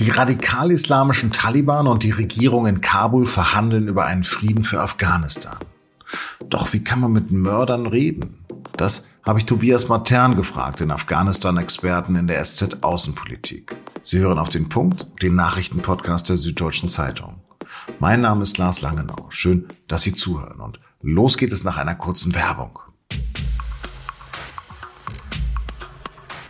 Die radikal-islamischen Taliban und die Regierung in Kabul verhandeln über einen Frieden für Afghanistan. Doch wie kann man mit Mördern reden? Das habe ich Tobias Matern gefragt, den Afghanistan-Experten in der SZ Außenpolitik. Sie hören auf den Punkt, den Nachrichtenpodcast der Süddeutschen Zeitung. Mein Name ist Lars Langenau. Schön, dass Sie zuhören. Und los geht es nach einer kurzen Werbung.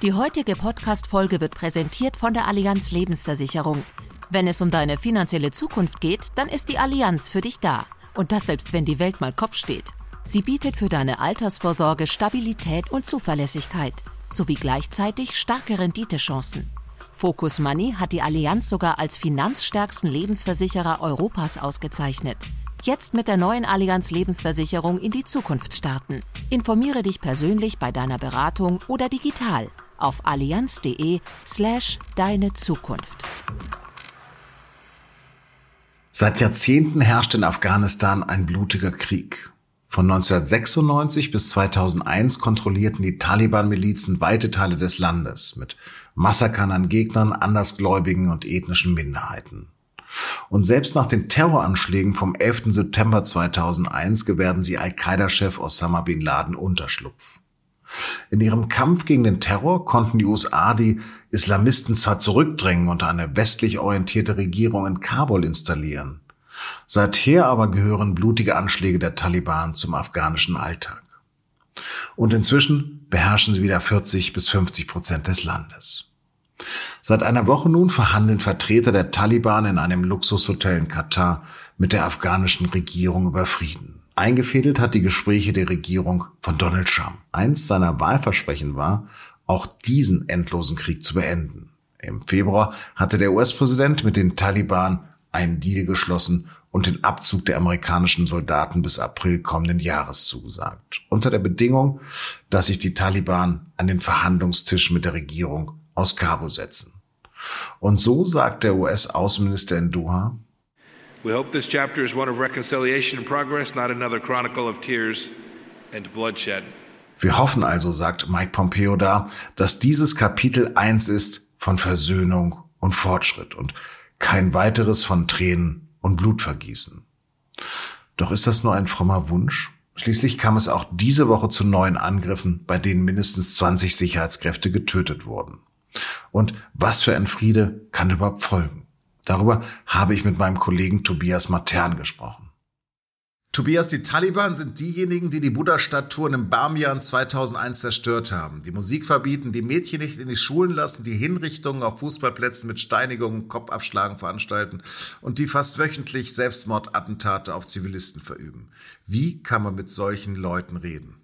Die heutige Podcast-Folge wird präsentiert von der Allianz Lebensversicherung. Wenn es um deine finanzielle Zukunft geht, dann ist die Allianz für dich da. Und das selbst, wenn die Welt mal Kopf steht. Sie bietet für deine Altersvorsorge Stabilität und Zuverlässigkeit sowie gleichzeitig starke Renditechancen. Focus Money hat die Allianz sogar als finanzstärksten Lebensversicherer Europas ausgezeichnet. Jetzt mit der neuen Allianz Lebensversicherung in die Zukunft starten. Informiere dich persönlich bei deiner Beratung oder digital auf allianz.de slash deine Zukunft. Seit Jahrzehnten herrscht in Afghanistan ein blutiger Krieg. Von 1996 bis 2001 kontrollierten die Taliban-Milizen weite Teile des Landes mit Massakern an Gegnern, Andersgläubigen und ethnischen Minderheiten. Und selbst nach den Terroranschlägen vom 11. September 2001 gewährten sie Al-Qaida-Chef Osama bin Laden Unterschlupf. In ihrem Kampf gegen den Terror konnten die USA die Islamisten zwar zurückdrängen und eine westlich orientierte Regierung in Kabul installieren. Seither aber gehören blutige Anschläge der Taliban zum afghanischen Alltag. Und inzwischen beherrschen sie wieder 40 bis 50 Prozent des Landes. Seit einer Woche nun verhandeln Vertreter der Taliban in einem Luxushotel in Katar mit der afghanischen Regierung über Frieden. Eingefädelt hat die Gespräche der Regierung von Donald Trump. Eins seiner Wahlversprechen war, auch diesen endlosen Krieg zu beenden. Im Februar hatte der US-Präsident mit den Taliban einen Deal geschlossen und den Abzug der amerikanischen Soldaten bis April kommenden Jahres zugesagt. Unter der Bedingung, dass sich die Taliban an den Verhandlungstisch mit der Regierung aus Kabul setzen. Und so sagt der US-Außenminister in Doha, We hope this chapter is one of reconciliation and progress, not another chronicle of tears and bloodshed. Wir hoffen also, sagt Mike Pompeo da, dass dieses Kapitel eins ist von Versöhnung und Fortschritt und kein weiteres von Tränen und Blutvergießen. Doch ist das nur ein frommer Wunsch? Schließlich kam es auch diese Woche zu neuen Angriffen, bei denen mindestens 20 Sicherheitskräfte getötet wurden. Und was für ein Friede kann überhaupt folgen? Darüber habe ich mit meinem Kollegen Tobias Matern gesprochen. Tobias, die Taliban sind diejenigen, die die Buddha-Statuen im Bamiyan 2001 zerstört haben, die Musik verbieten, die Mädchen nicht in die Schulen lassen, die Hinrichtungen auf Fußballplätzen mit Steinigungen, Kopfabschlagen veranstalten und die fast wöchentlich Selbstmordattentate auf Zivilisten verüben. Wie kann man mit solchen Leuten reden?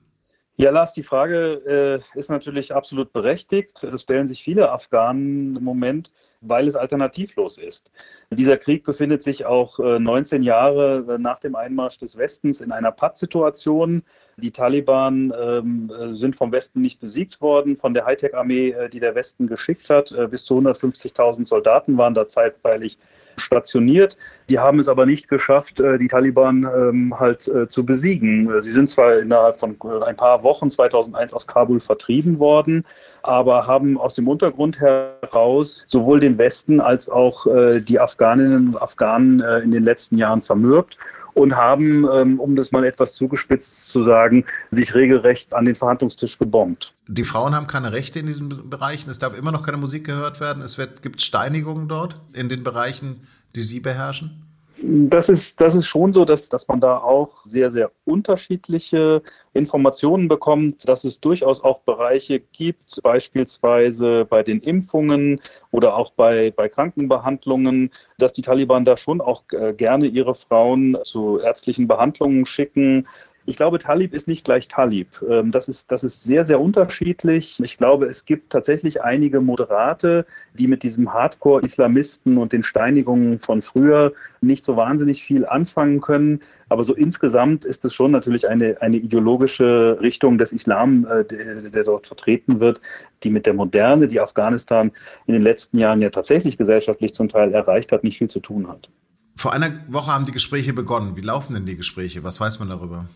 Ja, Lars, die Frage äh, ist natürlich absolut berechtigt. Das stellen sich viele Afghanen im Moment weil es alternativlos ist. Dieser Krieg befindet sich auch 19 äh, Jahre äh, nach dem Einmarsch des Westens in einer Pattsituation. Die Taliban ähm, äh, sind vom Westen nicht besiegt worden, von der Hightech-Armee, die der Westen geschickt hat. Bis zu 150.000 Soldaten waren da zeitweilig stationiert. Die haben es aber nicht geschafft, die Taliban ähm, halt zu besiegen. Sie sind zwar innerhalb von ein paar Wochen 2001 aus Kabul vertrieben worden, aber haben aus dem Untergrund heraus sowohl den Westen als auch äh, die Afghaninnen und Afghanen äh, in den letzten Jahren zermürbt und haben, ähm, um das mal etwas zugespitzt zu sagen, sich regelrecht an den Verhandlungstisch gebombt. Die Frauen haben keine Rechte in diesen Bereichen. Es darf immer noch keine Musik gehört werden. Es wird, gibt Steinigungen dort in den Bereichen, die Sie beherrschen. Das ist, das ist schon so, dass, dass man da auch sehr, sehr unterschiedliche Informationen bekommt, dass es durchaus auch Bereiche gibt, beispielsweise bei den Impfungen oder auch bei, bei Krankenbehandlungen, dass die Taliban da schon auch äh, gerne ihre Frauen zu ärztlichen Behandlungen schicken, ich glaube, Talib ist nicht gleich Talib. Ähm, das ist, das ist sehr, sehr unterschiedlich. Ich glaube, es gibt tatsächlich einige Moderate, die mit diesem Hardcore-Islamisten und den Steinigungen von früher nicht so wahnsinnig viel anfangen können. Aber so insgesamt ist es schon natürlich eine, eine ideologische Richtung des Islam, äh, der, der dort vertreten wird, die mit der Moderne, die Afghanistan in den letzten Jahren ja tatsächlich gesellschaftlich zum Teil erreicht hat, nicht viel zu tun hat. Vor einer Woche haben die Gespräche begonnen. Wie laufen denn die Gespräche? Was weiß man darüber?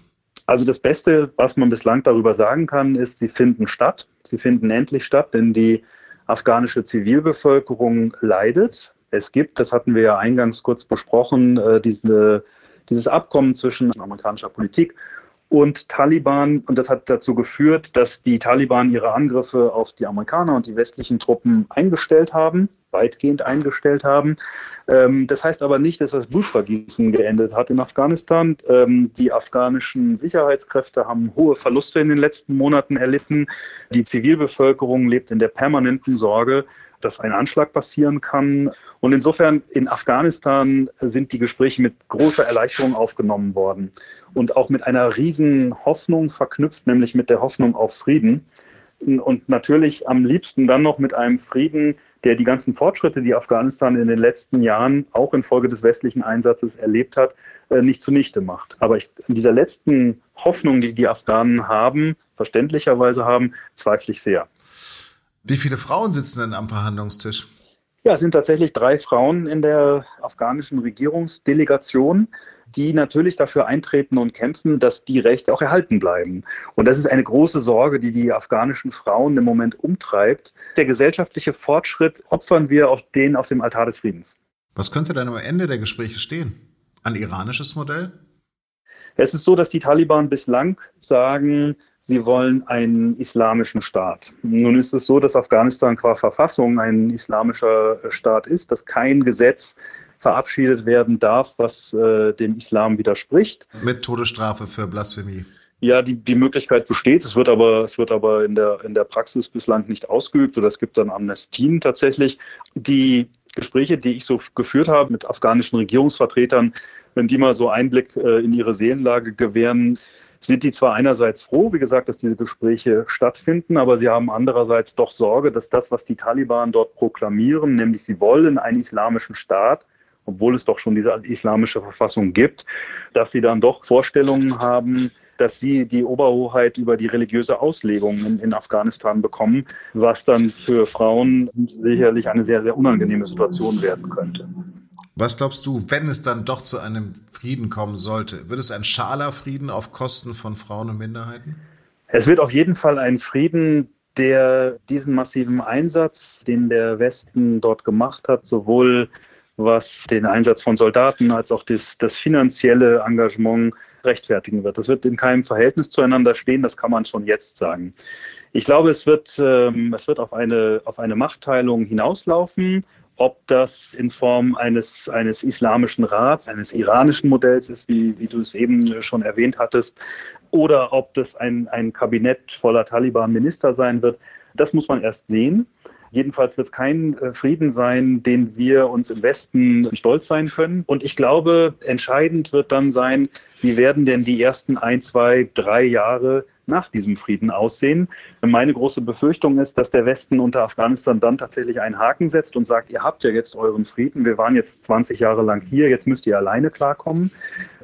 Also das Beste, was man bislang darüber sagen kann, ist, sie finden statt. Sie finden endlich statt, denn die afghanische Zivilbevölkerung leidet. es gibt. Das hatten wir ja eingangs kurz besprochen, äh, diese, dieses Abkommen zwischen amerikanischer Politik und Taliban. Und das hat dazu geführt, dass die Taliban ihre Angriffe auf die Amerikaner und die westlichen Truppen eingestellt haben, weitgehend eingestellt haben. Ähm, das heißt aber nicht, dass das Blutvergießen geendet hat in Afghanistan. Ähm, die afghanischen Sicherheitskräfte haben hohe Verluste in den letzten Monaten erlitten. Die Zivilbevölkerung lebt in der permanenten Sorge, dass ein Anschlag passieren kann. Und insofern in Afghanistan sind die Gespräche mit großer Erleichterung aufgenommen worden und auch mit einer riesen Hoffnung verknüpft, nämlich mit der Hoffnung auf Frieden. Und natürlich am liebsten dann noch mit einem Frieden, der die ganzen Fortschritte, die Afghanistan in den letzten Jahren auch infolge des westlichen Einsatzes erlebt hat, äh, nicht zunichte macht. Aber ich, in dieser letzten Hoffnung, die die Afghanen haben, verständlicherweise haben, zweifle ich sehr. Wie viele Frauen sitzen denn am Verhandlungstisch? Ja, es sind tatsächlich drei Frauen in der afghanischen Regierungsdelegation, die natürlich dafür eintreten und kämpfen, dass die Rechte auch erhalten bleiben. Und das ist eine große Sorge, die die afghanischen Frauen im Moment umtreibt. Der gesellschaftliche Fortschritt opfern wir auf den auf dem Altar des Friedens. Was könnte dann am Ende der Gespräche stehen? Ein iranisches Modell? Es ist so, dass die Taliban bislang sagen, sie wollen einen islamischen Staat. Nun ist es so, dass Afghanistan qua Verfassung ein islamischer Staat ist, dass kein Gesetz verabschiedet werden darf, was äh, dem Islam widerspricht. Mit Todesstrafe für Blasphemie. Ja, die, die Möglichkeit besteht. Es wird aber, es wird aber in der, in der Praxis bislang nicht ausgeübt oder es gibt dann Amnestien tatsächlich. Die Gespräche, die ich so geführt habe mit afghanischen Regierungsvertretern, wenn die mal so Einblick äh, in ihre Seelenlage gewähren, sind die zwar einerseits froh, wie gesagt, dass diese Gespräche stattfinden, aber sie haben andererseits doch Sorge, dass das, was die Taliban dort proklamieren, nämlich sie wollen einen islamischen Staat, obwohl es doch schon diese islamische Verfassung gibt, dass sie dann doch Vorstellungen haben, dass sie die Oberhoheit über die religiöse Auslegung in, in, Afghanistan bekommen, was dann für Frauen sicherlich eine sehr, sehr unangenehme Situation werden könnte. Was glaubst du, wenn es dann doch zu einem Frieden kommen sollte? Wird es ein schaler Frieden auf Kosten von Frauen und Minderheiten? Es wird auf jeden Fall ein Frieden, der diesen massiven Einsatz, den der Westen dort gemacht hat, sowohl was den Einsatz von Soldaten als auch das, das finanzielle Engagement rechtfertigen wird. Das wird in keinem Verhältnis zueinander stehen, das kann man schon jetzt sagen. Ich glaube, es wird, ähm, es wird auf, eine, auf eine Machtteilung hinauslaufen ob das in Form eines, eines islamischen Rats, eines iranischen Modells ist, wie, wie du es eben schon erwähnt hattest, oder ob das ein, ein Kabinett voller Taliban-Minister sein wird, das muss man erst sehen. Jedenfalls wird es kein äh, Frieden sein, den wir uns im Westen stolz sein können. Und ich glaube, entscheidend wird dann sein, wie werden denn die ersten ein, zwei, drei Jahre nach diesem Frieden aussehen. Meine große Befürchtung ist, dass der Westen unter Afghanistan dann tatsächlich einen Haken setzt und sagt, ihr habt ja jetzt euren Frieden, wir waren jetzt 20 Jahre lang hier, jetzt müsst ihr alleine klarkommen.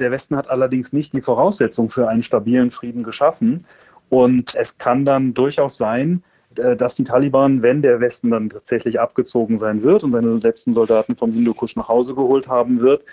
Der Westen hat allerdings nicht die Voraussetzung für einen stabilen Frieden geschaffen. Und es kann dann durchaus sein, dass die Taliban, wenn der Westen dann tatsächlich abgezogen sein wird und seine letzten Soldaten vom Hindukusch nach Hause geholt haben wird,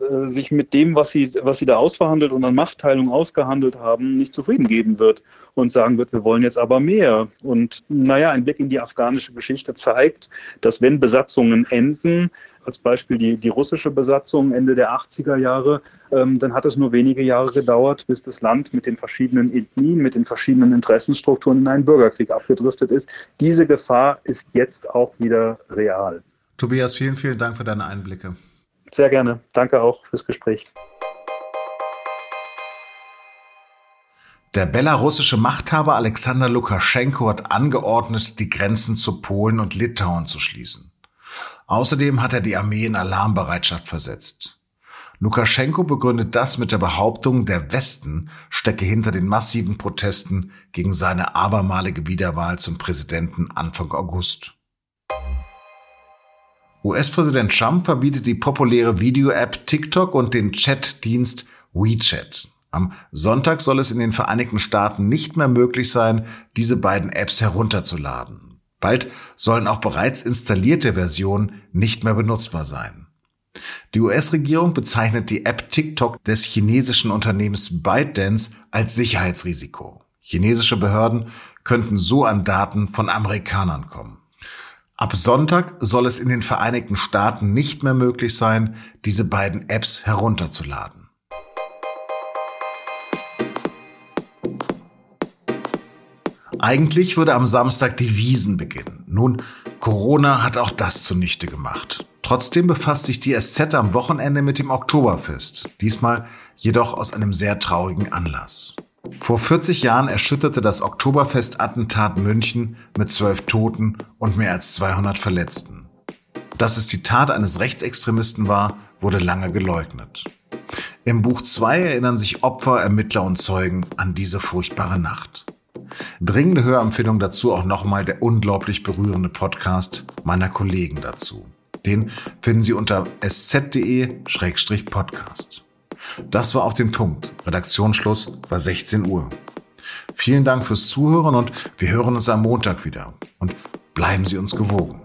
äh, sich mit dem, was sie, was sie da ausverhandelt und an Machtteilung ausgehandelt haben, nicht zufrieden geben wird und sagen wird, wir wollen jetzt aber mehr. Und naja, ein Blick in die afghanische Geschichte zeigt, dass wenn Besatzungen enden, als Beispiel die, die russische Besatzung Ende der 80er Jahre, ähm, dann hat es nur wenige Jahre gedauert, bis das Land mit den verschiedenen Ethnien, mit den verschiedenen Interessenstrukturen in einen Bürgerkrieg abgedriftet ist. Diese Gefahr ist jetzt auch wieder real. Tobias, vielen, vielen Dank für deine Einblicke. Sehr gerne. Danke auch fürs Gespräch. Der belarussische Machthaber Alexander Lukaschenko hat angeordnet, die Grenzen zu Polen und Litauen zu schließen. Außerdem hat er die Armee in Alarmbereitschaft versetzt. Lukaschenko begründet das mit der Behauptung, der Westen stecke hinter den massiven Protesten gegen seine abermalige Wiederwahl zum Präsidenten Anfang August. US-Präsident Trump verbietet die populäre Video-App TikTok und den Chatdienst WeChat. Am Sonntag soll es in den Vereinigten Staaten nicht mehr möglich sein, diese beiden Apps herunterzuladen. Bald sollen auch bereits installierte Versionen nicht mehr benutzbar sein. Die US-Regierung bezeichnet die App TikTok des chinesischen Unternehmens ByteDance als Sicherheitsrisiko. Chinesische Behörden könnten so an Daten von Amerikanern kommen. Ab Sonntag soll es in den Vereinigten Staaten nicht mehr möglich sein, diese beiden Apps herunterzuladen. Eigentlich würde am Samstag die Wiesen beginnen. Nun, Corona hat auch das zunichte gemacht. Trotzdem befasst sich die SZ am Wochenende mit dem Oktoberfest. Diesmal jedoch aus einem sehr traurigen Anlass. Vor 40 Jahren erschütterte das Oktoberfest-Attentat München mit zwölf Toten und mehr als 200 Verletzten. Dass es die Tat eines Rechtsextremisten war, wurde lange geleugnet. Im Buch 2 erinnern sich Opfer, Ermittler und Zeugen an diese furchtbare Nacht. Dringende Hörempfehlung dazu auch nochmal der unglaublich berührende Podcast meiner Kollegen dazu. Den finden Sie unter sz.de-podcast. Das war auch den Punkt. Redaktionsschluss war 16 Uhr. Vielen Dank fürs Zuhören und wir hören uns am Montag wieder. Und bleiben Sie uns gewogen.